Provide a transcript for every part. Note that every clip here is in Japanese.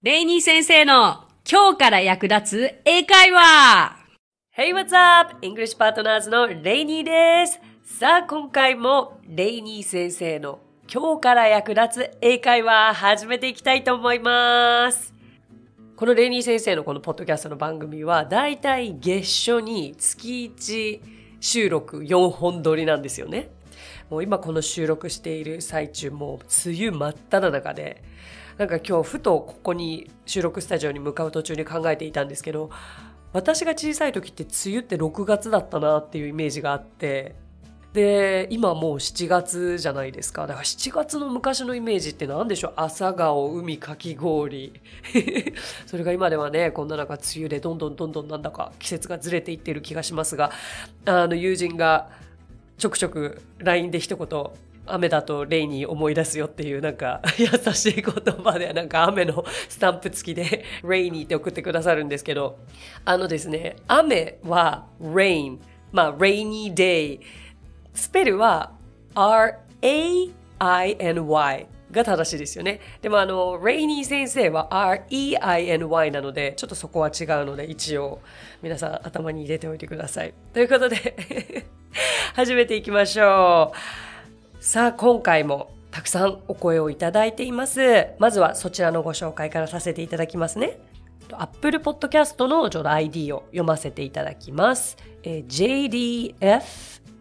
レイニー先生の今日から役立つ英会話 Hey, what's up? English Partners のレイニーです。さあ、今回もレイニー先生の今日から役立つ英会話始めていきたいと思います。このレイニー先生のこのポッドキャストの番組はだいたい月初に月1収録4本撮りなんですよね。もう今この収録している最中もう梅雨真っ只中でなんか今日ふとここに収録スタジオに向かう途中に考えていたんですけど私が小さい時って梅雨って6月だったなっていうイメージがあってで今もう7月じゃないですか。だから7月の昔のイメージって何でしょう？朝顔海かき氷。それが今ではねこんな中梅雨でどんどんどんどんなんだか季節がずれていってる気がしますがあの友人がちょくちょく LINE で一言雨だとレイに思い出すよっていうなんか 優しい言葉でなんか雨のスタンプ付きで レイニーって送ってくださるんですけどあのですね雨は rain まあ rainy day スペルは R-A-I-N-Y が正しいですよね。でもあの、レイニー先生は R-E-I-N-Y なので、ちょっとそこは違うので、一応皆さん頭に入れておいてください。ということで 始めていきましょう。さあ、今回もたくさんお声をいただいています。まずはそちらのご紹介からさせていただきますね。Apple Podcast のちょっと ID を読ませていただきます。えー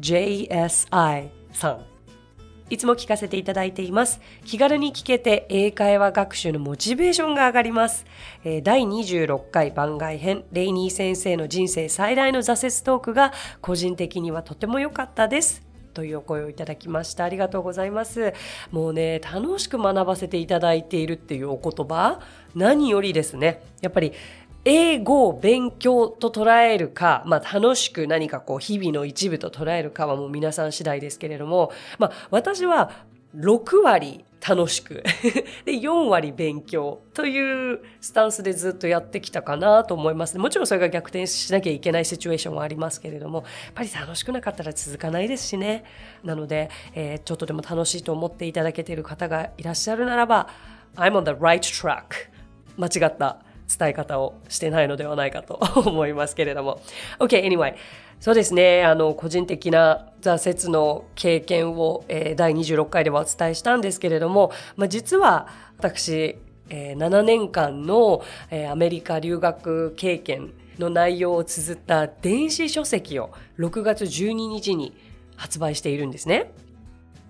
JDFJSI さん。いつも聞かせていただいています。気軽に聞けて英会話学習のモチベーションが上がります。えー第26回番外編、レイニー先生の人生最大の挫折トークが個人的にはとても良かったです。というお声をいただきました。ありがとうございます。もうね、楽しく学ばせていただいているっていうお言葉、何よりですね、やっぱり英語を勉強と捉えるか、まあ楽しく何かこう日々の一部と捉えるかはもう皆さん次第ですけれども、まあ私は6割楽しく で4割勉強というスタンスでずっとやってきたかなと思います。もちろんそれが逆転しなきゃいけないシチュエーションはありますけれども、やっぱり楽しくなかったら続かないですしね。なので、えーちょっとでも楽しいと思っていただけている方がいらっしゃるならば、I'm on the right track. 間違った伝え方をしてないのではないかと 思いますけれども。OK, anyway. そうですね。あの、個人的な挫折の経験を、えー第26回ではお伝えしたんですけれども、まあ、実は私、えー7年間の、えーアメリカ留学経験の内容を綴った電子書籍を6月12日に発売しているんですね。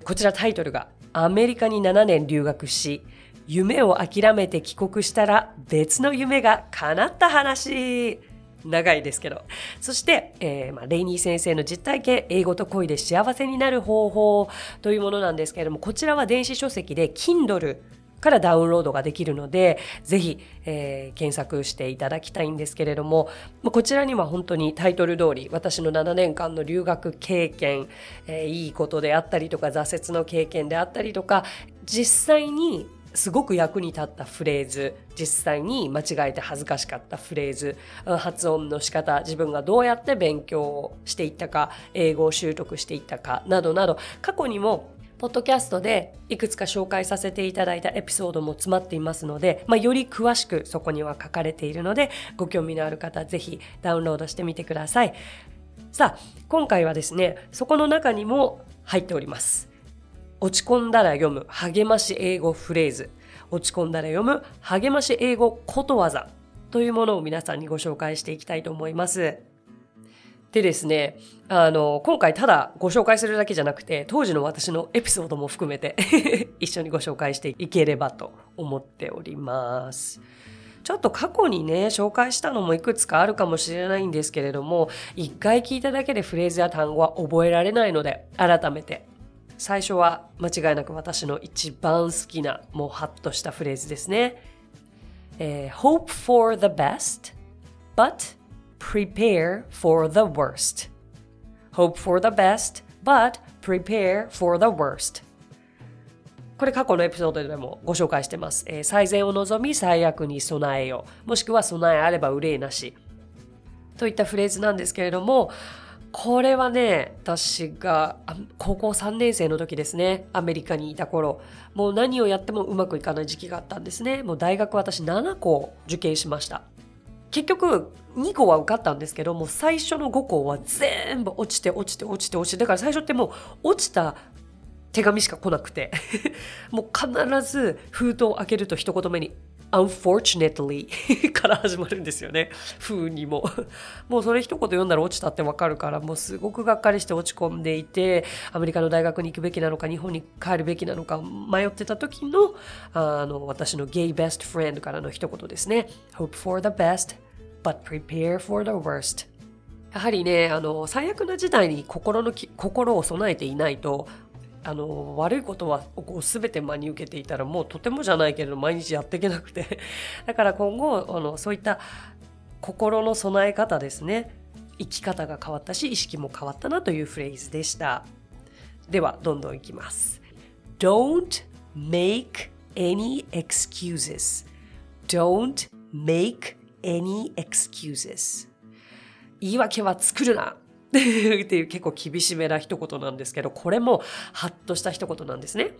こちらタイトルがアメリカに7年留学し夢を諦めて帰国したら別の夢が叶った話。長いですけど。そして、えーまあ、レイニー先生の実体験英語と恋で幸せになる方法というものなんですけれどもこちらは電子書籍で Kindle からダウンロードができるので、ぜひ、えー検索していただきたいんですけれども、こちらには本当にタイトル通り、私の7年間の留学経験、えーいいことであったりとか、挫折の経験であったりとか、実際にすごく役に立ったフレーズ、実際に間違えて恥ずかしかったフレーズ、発音の仕方、自分がどうやって勉強をしていったか、英語を習得していったか、などなど、過去にもポッドキャストでいくつか紹介させていただいたエピソードも詰まっていますので、まあ、より詳しくそこには書かれているので、ご興味のある方、ぜひダウンロードしてみてください。さあ、今回はですね、そこの中にも入っております。落ち込んだら読む励まし英語フレーズ。落ち込んだら読む励まし英語ことわざというものを皆さんにご紹介していきたいと思います。でですね、あの、今回ただご紹介するだけじゃなくて、当時の私のエピソードも含めて 一緒にご紹介していければと思っております。ちょっと過去にね、紹介したのもいくつかあるかもしれないんですけれども、一回聞いただけでフレーズや単語は覚えられないので、改めて。最初は間違いなく私の一番好きな、もうハッとしたフレーズですね。えー hope for the best, but prepare for the worst. Hope for the best, but prepare for the worst. これ過去のエピソードでもご紹介してます。えー最善を望み最悪に備えよう。もしくは備えあれば憂いなし。といったフレーズなんですけれども、これはね、私が高校3年生の時ですね、アメリカにいた頃、もう何をやってもうまくいかない時期があったんですね。もう大学私7校受験しました。結局2校は受かったんですけどもう最初の5校は全部落ちて落ちて落ちて落ちてだから最初ってもう落ちた手紙しか来なくて もう必ず封筒を開けると一言目に unfortunately から始まるんですよね。風にも。もうそれ一言読んだら落ちたってわかるから、もうすごくがっかりして落ち込んでいて、アメリカの大学に行くべきなのか、日本に帰るべきなのか迷ってた時の、あの、私のゲイベストフレンドからの一言ですね。Hope for the best, but prepare for the worst. やはりね、あの、最悪な事態に心の心を備えていないと、あの悪いことはこう全て真に受けていたらもうとてもじゃないけれど毎日やっていけなくて。だから今後あのそういった心の備え方ですね。生き方が変わったし意識も変わったなというフレーズでした。ではどんどんいきます。Don't make any excuses. Don't make any excuses. 言い訳は作るな。っていう結構厳しめな一言なんですけど、これもハッとした一言なんですね。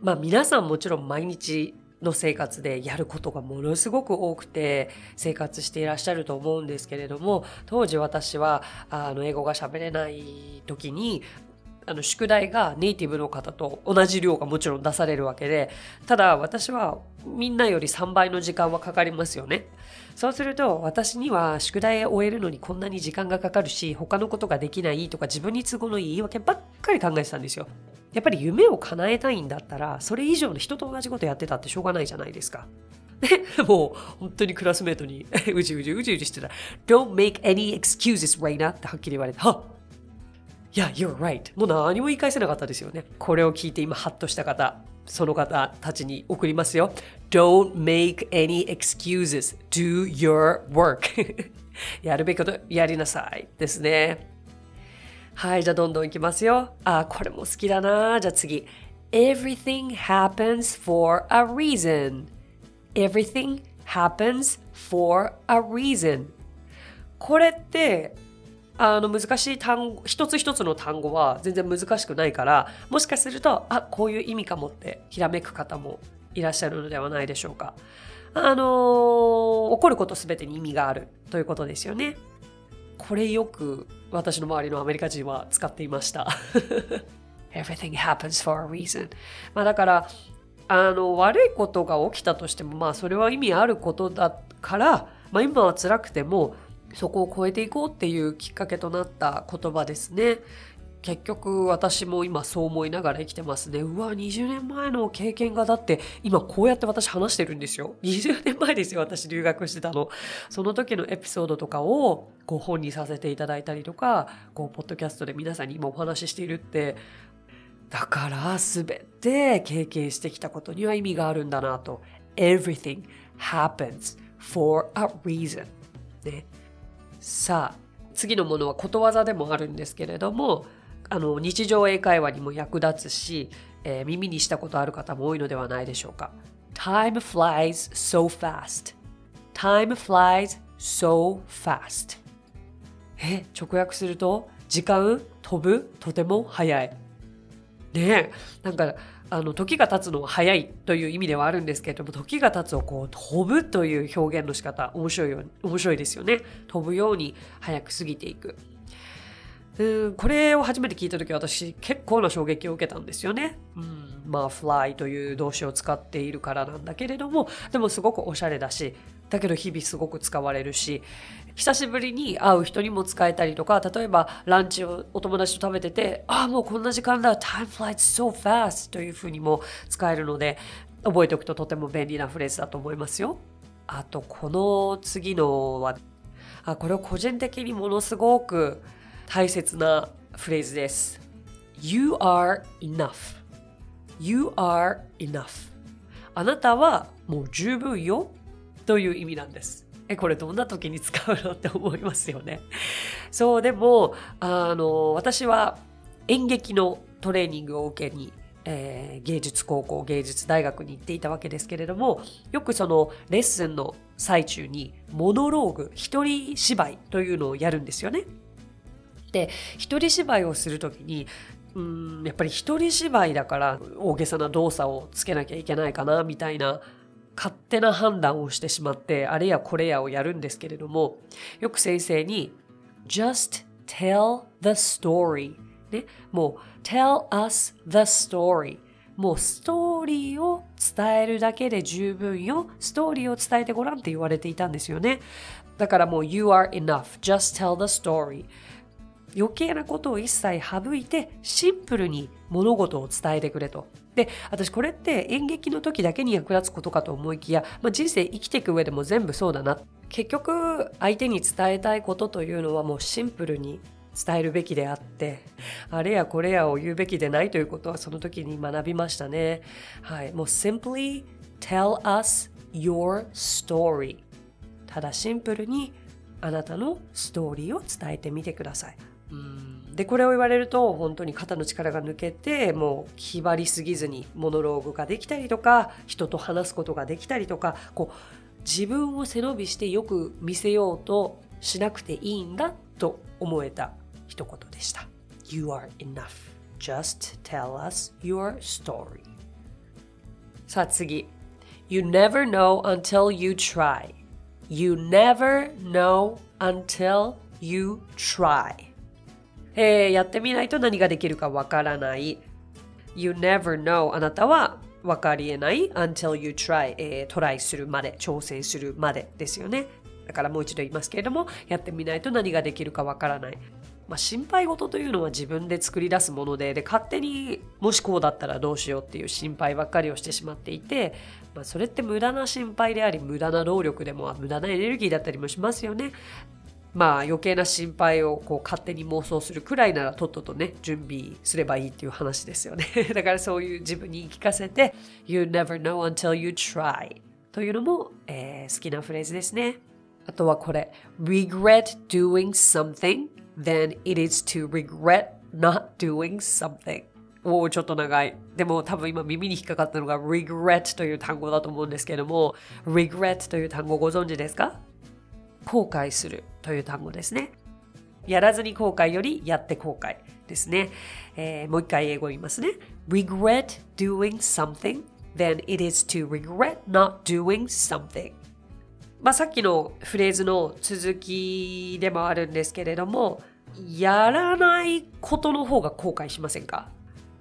まあ皆さんもちろん毎日の生活でやることがものすごく多くて生活していらっしゃると思うんですけれども当時私はあの英語が喋れない時にあの宿題がネイティブの方と同じ量がもちろん出されるわけでただ私はみんなより3倍の時間はかかりますよね。そうすると私には宿題を終えるのにこんなに時間がかかるし他のことができないとか自分に都合のいい言い訳ばっかり考えてたんですよ。やっぱり夢を叶えたいんだったらそれ以上の人と同じことやってたってしょうがないじゃないですか。で、もう本当にクラスメートにうじうじうじうじしてた。Don't make any excuses, Raina ってはっきり言われて、はっいや、you're right. もう何も言い返せなかったですよね。これを聞いて今ハッとした方、その方たちに送りますよ。Don't make any excuses. Do your work. やるべきことやりなさい。ですね。はい、じゃあどんどんいきますよ。あ、これも好きだな。じゃあ次。Everything happens for a reason. Everything happens for a reason. これってあの難しい単語一つ一つの単語は全然難しくないからもしかするとあこういう意味かもってひらめく方もいらっしゃるのではないでしょうか。あのー、起こることすべてに意味があるということですよね。これよく私の周りのアメリカ人は使っていました。Everything happens for a reason. まあだから、あの、悪いことが起きたとしても、まあそれは意味あることだから、まあ今は辛くても、そこを超えていこうっていうきっかけとなった言葉ですね。結局私も今そう思いながら生きてますね。うわ、20年前の経験がだって今こうやって私話してるんですよ。20年前ですよ、私留学してたの。その時のエピソードとかをご本にさせていただいたりとか、こう、ポッドキャストで皆さんに今お話ししているって、だから全て経験してきたことには意味があるんだなと。Everything happens for a reason. ね。さあ次のものはことわざでもあるんですけれどもあの日常英会話にも役立つし、えー、耳にしたことある方も多いのではないでしょうか。Time flies so fast. Time flies so fast. え直訳すると時間飛ぶとても速い。ねえなんかあの時が経つのは早いという意味ではあるんですけれども時が経つをこう飛ぶという表現の仕方面白いよ面白いですよね。飛ぶように早く過ぎていく。うんこれを初めて聞いた時私結構な衝撃を受けたんですよね、うん、まあ fly という動詞を使っているからなんだけれどもでもすごくおしゃれだしだけど日々すごく使われるし久しぶりに会う人にも使えたりとか、例えばランチをお友達と食べてて、ああ、もうこんな時間だ、time flies so fast というふうにも使えるので、覚えておくととても便利なフレーズだと思いますよ。あと、この次のは、あこれは個人的にものすごく大切なフレーズです。You are enough. You are enough. あなたはもう十分よという意味なんです。え、これどんな時に使うのって思いますよね。そう、でも、あの、私は演劇のトレーニングを受けに、えー、芸術高校、芸術大学に行っていたわけですけれども、よくそのレッスンの最中にモノローグ、一人芝居というのをやるんですよね。で一人芝居をする時にうんやっぱり一人芝居だから大げさな動作をつけなきゃいけないかなみたいな勝手な判断をしてしまってあれやこれやをやるんですけれどもよく先生に just tell the story ね、もう tell us the story もうストーリーを伝えるだけで十分よ。ストーリーを伝えてごらんって言われていたんですよね。だからもう you are enough. Just tell the story. 余計なことを一切省いてシンプルに物事を伝えてくれと。で、私これって演劇の時だけに役立つことかと思いきや、まあ、人生生きていく上でも全部そうだな。結局相手に伝えたいことというのはもうシンプルに伝えるべきであって、あれやこれやを言うべきでないということはその時に学びましたね。はい。もう simply tell us your story。ただシンプルにあなたのストーリーを伝えてみてください。うんでこれを言われると本当に肩の力が抜けてもう気張りすぎずにモノローグができたりとか人と話すことができたりとかこう自分を背伸びしてよく見せようとしなくていいんだと思えた一言でした。You are enough. Just tell us your story. さあ次。You never know until you try. You never know until you try. えー、やってみないと何ができるかわからない。You never know あなたは分かりえない until you try、えー、トライするまで、挑戦するまでですよね。だからもう一度言いますけれども、やってみないと何ができるかわからない。まあ、心配事というのは自分で作り出すものでで勝手にもしこうだったらどうしようっていう心配ばっかりをしてしまっていて、まあ、それって無駄な心配であり無駄な労力でも無駄なエネルギーだったりもしますよね。まあ余計な心配をこう勝手に妄想するくらいならとっととね準備すればいいっていう話ですよね。だからそういう自分に言い聞かせて You never know until you try というのも、えー、好きなフレーズですね。あとはこれ regret doing something then it is to regret not doing something. おお、ちょっと長い。でも多分今耳に引っかかったのが regret という単語だと思うんですけども、regret という単語ご存知ですか？後悔するという単語ですね。やらずに後悔よりやって後悔ですね。えー、もう一回英語言いますね。regret doing something, then it is to regret not doing something. まあ、さっきのフレーズの続きでもあるんですけれども、やらないことの方が後悔しませんか？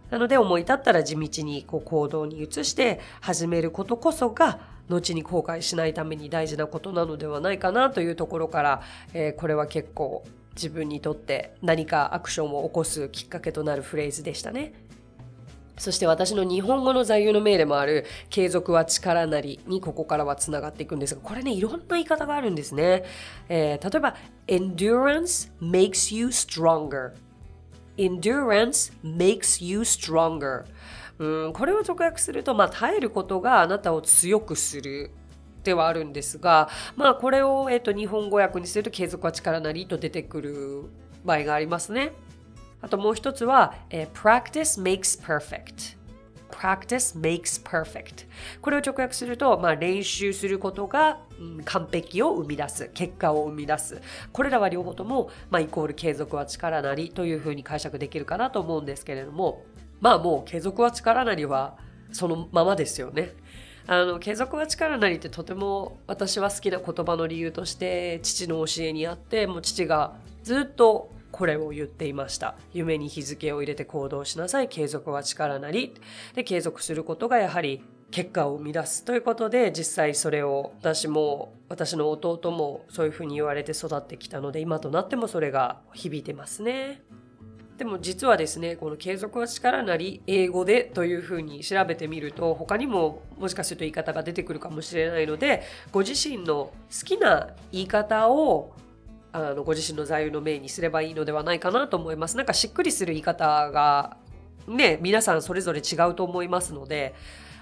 なので思い立ったら地道にこう行動に移して始めることこそが後に後悔しないために大事なことなのではないかなというところから、えー、これは結構自分にとって何かアクションを起こすきっかけとなるフレーズでしたね。そして私の日本語の座右の銘でもある継続は力なりにここからはつながっていくんですが、これね、いろんな言い方があるんですね。えー、例えば、endurance makes you stronger. endurance makes you stronger. うん、これを直訳すると、まあ、耐えることがあなたを強くするではあるんですが、まあ、これを、えーと、と日本語訳にすると継続は力なりと出てくる場合がありますね。あともう一つは、えー、practice makes perfect。practice makes perfect。これを直訳すると、まあ、練習することが、うん、完璧を生み出す、結果を生み出す。これらは両方とも、まあ、イコール継続は力なりというふうに解釈できるかなと思うんですけれども、まあもう継続は力なりはそのままですよね。あの継続は力なりってとても私は好きな言葉の理由として父の教えにあってもう父がずっとこれを言っていました。夢に日付を入れて行動しなさい。継続は力なり。で、継続することがやはり結果を生み出すということで、実際それを私も、私の弟もそういうふうに言われて育ってきたので、今となってもそれが響いてますね。でも実はですね、この継続は力なり英語でというふうに調べてみると他にももしかすると言い方が出てくるかもしれないのでご自身の好きな言い方をあのご自身の座右の銘にすればいいのではないかなと思います。なんかしっくりする言い方がね、皆さんそれぞれ違うと思いますので、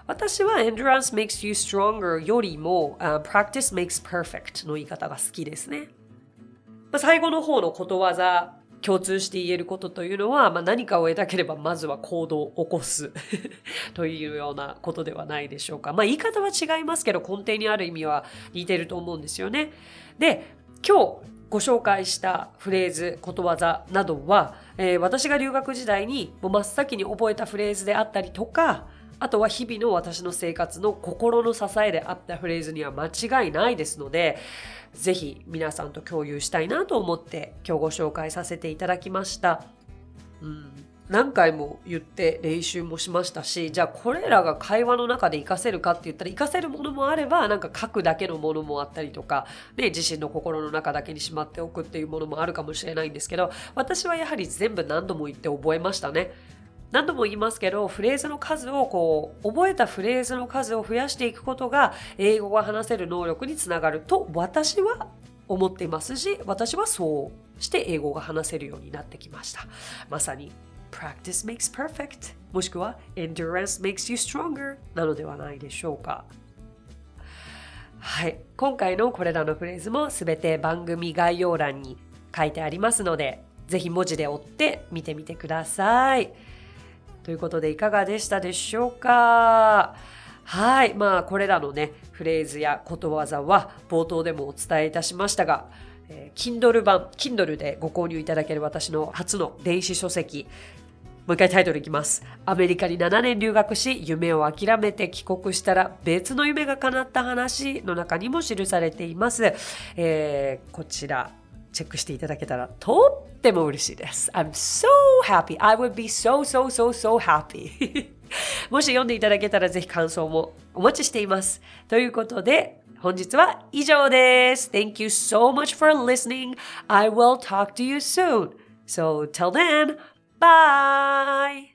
私は endurance makes you stronger よりも、uh, practice makes perfect の言い方が好きですね。まあ、最後の方のことわざ、共通して言えることというのは、まあ、何かを得たければまずは行動を起こす というようなことではないでしょうか。まあ言い方は違いますけど根底にある意味は似てると思うんですよね。で、今日ご紹介したフレーズ、ことわざなどは、えー、私が留学時代にもう真っ先に覚えたフレーズであったりとか、あとは日々の私の生活の心の支えであったフレーズには間違いないですので、ぜひ皆さんと共有したいなと思って今日ご紹介させていただきました。うん何回も言って練習もしましたしじゃあこれらが会話の中で活かせるかって言ったら活かせるものもあればなんか書くだけのものもあったりとか、ね、自身の心の中だけにしまっておくっていうものもあるかもしれないんですけど私はやはり全部何度も言って覚えましたね。何度も言いますけどフレーズの数をこう覚えたフレーズの数を増やしていくことが英語が話せる能力につながると私は思っていますし私はそうして英語が話せるようになってきましたまさに practice makes perfect もしくは endurance makes you stronger なのではないでしょうかはい。今回のこれらのフレーズもすべて番組概要欄に書いてありますので、ぜひ文字で追って見てみてください。ということでいかがでしたでしょうか？はい。まあ、これらのね、フレーズやことわざは冒頭でもお伝えいたしましたが、えー、Kindle 版、Kindle でご購入いただける私の初の電子書籍、もう一回タイトルいきます。アメリカに7年留学し、夢を諦めて帰国したら別の夢が叶った話の中にも記されています。えー、こちら、チェックしていただけたらとっても嬉しいです。I'm so happy. I would be so, so, so, so happy. もし読んでいただけたらぜひ感想もお待ちしています。ということで、本日は以上です。Thank you so much for listening. I will talk to you soon. So till then, bye!